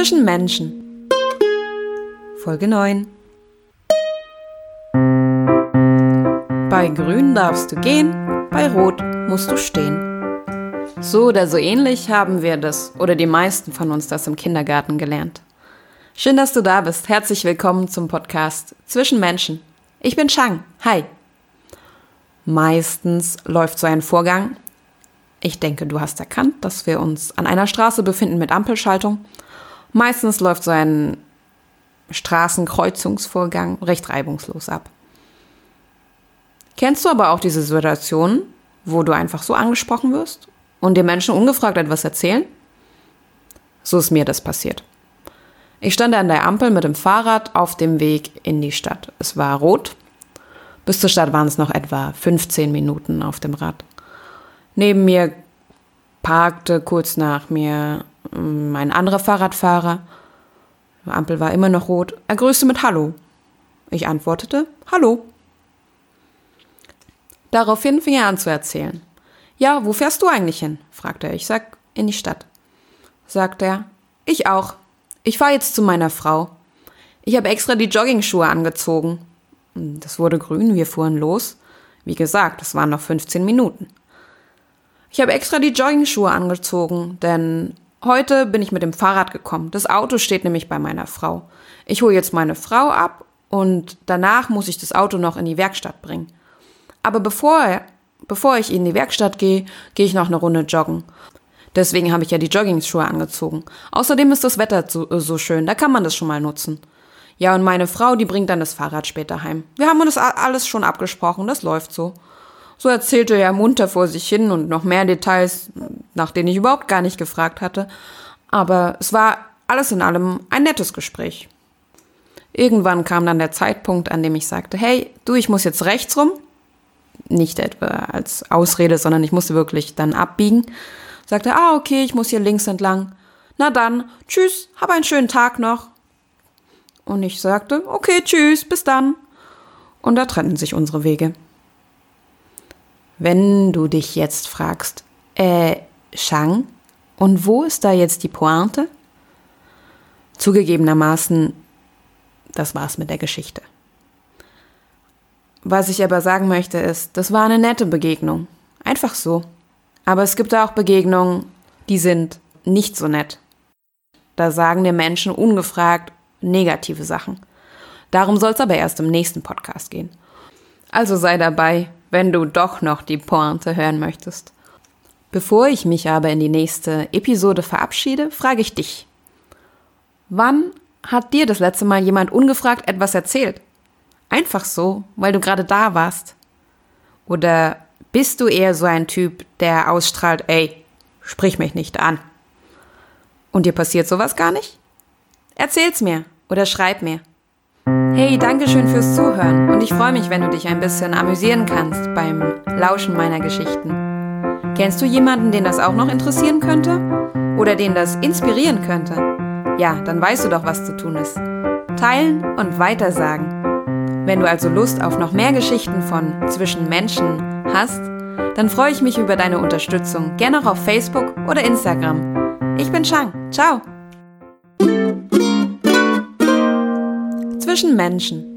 Zwischen Menschen. Folge 9. Bei Grün darfst du gehen, bei Rot musst du stehen. So oder so ähnlich haben wir das, oder die meisten von uns das im Kindergarten gelernt. Schön, dass du da bist. Herzlich willkommen zum Podcast Zwischen Menschen. Ich bin Chang. Hi. Meistens läuft so ein Vorgang. Ich denke, du hast erkannt, dass wir uns an einer Straße befinden mit Ampelschaltung. Meistens läuft so ein Straßenkreuzungsvorgang recht reibungslos ab. Kennst du aber auch diese Situation, wo du einfach so angesprochen wirst und dir Menschen ungefragt etwas erzählen? So ist mir das passiert. Ich stand an der Ampel mit dem Fahrrad auf dem Weg in die Stadt. Es war rot. Bis zur Stadt waren es noch etwa 15 Minuten auf dem Rad. Neben mir parkte kurz nach mir ein anderer Fahrradfahrer. Die Ampel war immer noch rot. Er grüßte mit Hallo. Ich antwortete Hallo. Daraufhin fing er an zu erzählen. Ja, wo fährst du eigentlich hin? fragte er. Ich sag, in die Stadt. Sagt er, ich auch. Ich fahre jetzt zu meiner Frau. Ich habe extra die Joggingschuhe angezogen. Das wurde grün, wir fuhren los. Wie gesagt, es waren noch 15 Minuten. Ich habe extra die Joggingschuhe angezogen, denn heute bin ich mit dem Fahrrad gekommen. Das Auto steht nämlich bei meiner Frau. Ich hole jetzt meine Frau ab und danach muss ich das Auto noch in die Werkstatt bringen. Aber bevor Bevor ich in die Werkstatt gehe, gehe ich noch eine Runde joggen. Deswegen habe ich ja die Joggingschuhe angezogen. Außerdem ist das Wetter so, äh, so schön, da kann man das schon mal nutzen. Ja, und meine Frau, die bringt dann das Fahrrad später heim. Wir haben uns alles schon abgesprochen, das läuft so. So erzählte er munter vor sich hin und noch mehr Details, nach denen ich überhaupt gar nicht gefragt hatte. Aber es war alles in allem ein nettes Gespräch. Irgendwann kam dann der Zeitpunkt, an dem ich sagte, hey, du, ich muss jetzt rechts rum, nicht etwa als Ausrede, sondern ich musste wirklich dann abbiegen. Sagte, ah, okay, ich muss hier links entlang. Na dann, tschüss, hab einen schönen Tag noch. Und ich sagte, okay, tschüss, bis dann. Und da trennten sich unsere Wege. Wenn du dich jetzt fragst, äh, Shang, und wo ist da jetzt die Pointe? Zugegebenermaßen, das war's mit der Geschichte. Was ich aber sagen möchte ist, das war eine nette Begegnung. Einfach so. Aber es gibt auch Begegnungen, die sind nicht so nett. Da sagen dir Menschen ungefragt negative Sachen. Darum soll es aber erst im nächsten Podcast gehen. Also sei dabei, wenn du doch noch die Pointe hören möchtest. Bevor ich mich aber in die nächste Episode verabschiede, frage ich dich. Wann hat dir das letzte Mal jemand ungefragt etwas erzählt? Einfach so, weil du gerade da warst? Oder bist du eher so ein Typ, der ausstrahlt, ey, sprich mich nicht an? Und dir passiert sowas gar nicht? Erzähl's mir oder schreib mir. Hey, danke schön fürs Zuhören und ich freue mich, wenn du dich ein bisschen amüsieren kannst beim Lauschen meiner Geschichten. Kennst du jemanden, den das auch noch interessieren könnte? Oder den das inspirieren könnte? Ja, dann weißt du doch, was zu tun ist. Teilen und weitersagen. Wenn du also Lust auf noch mehr Geschichten von zwischen Menschen hast, dann freue ich mich über deine Unterstützung, gerne auch auf Facebook oder Instagram. Ich bin Chang. Ciao. Zwischen Menschen.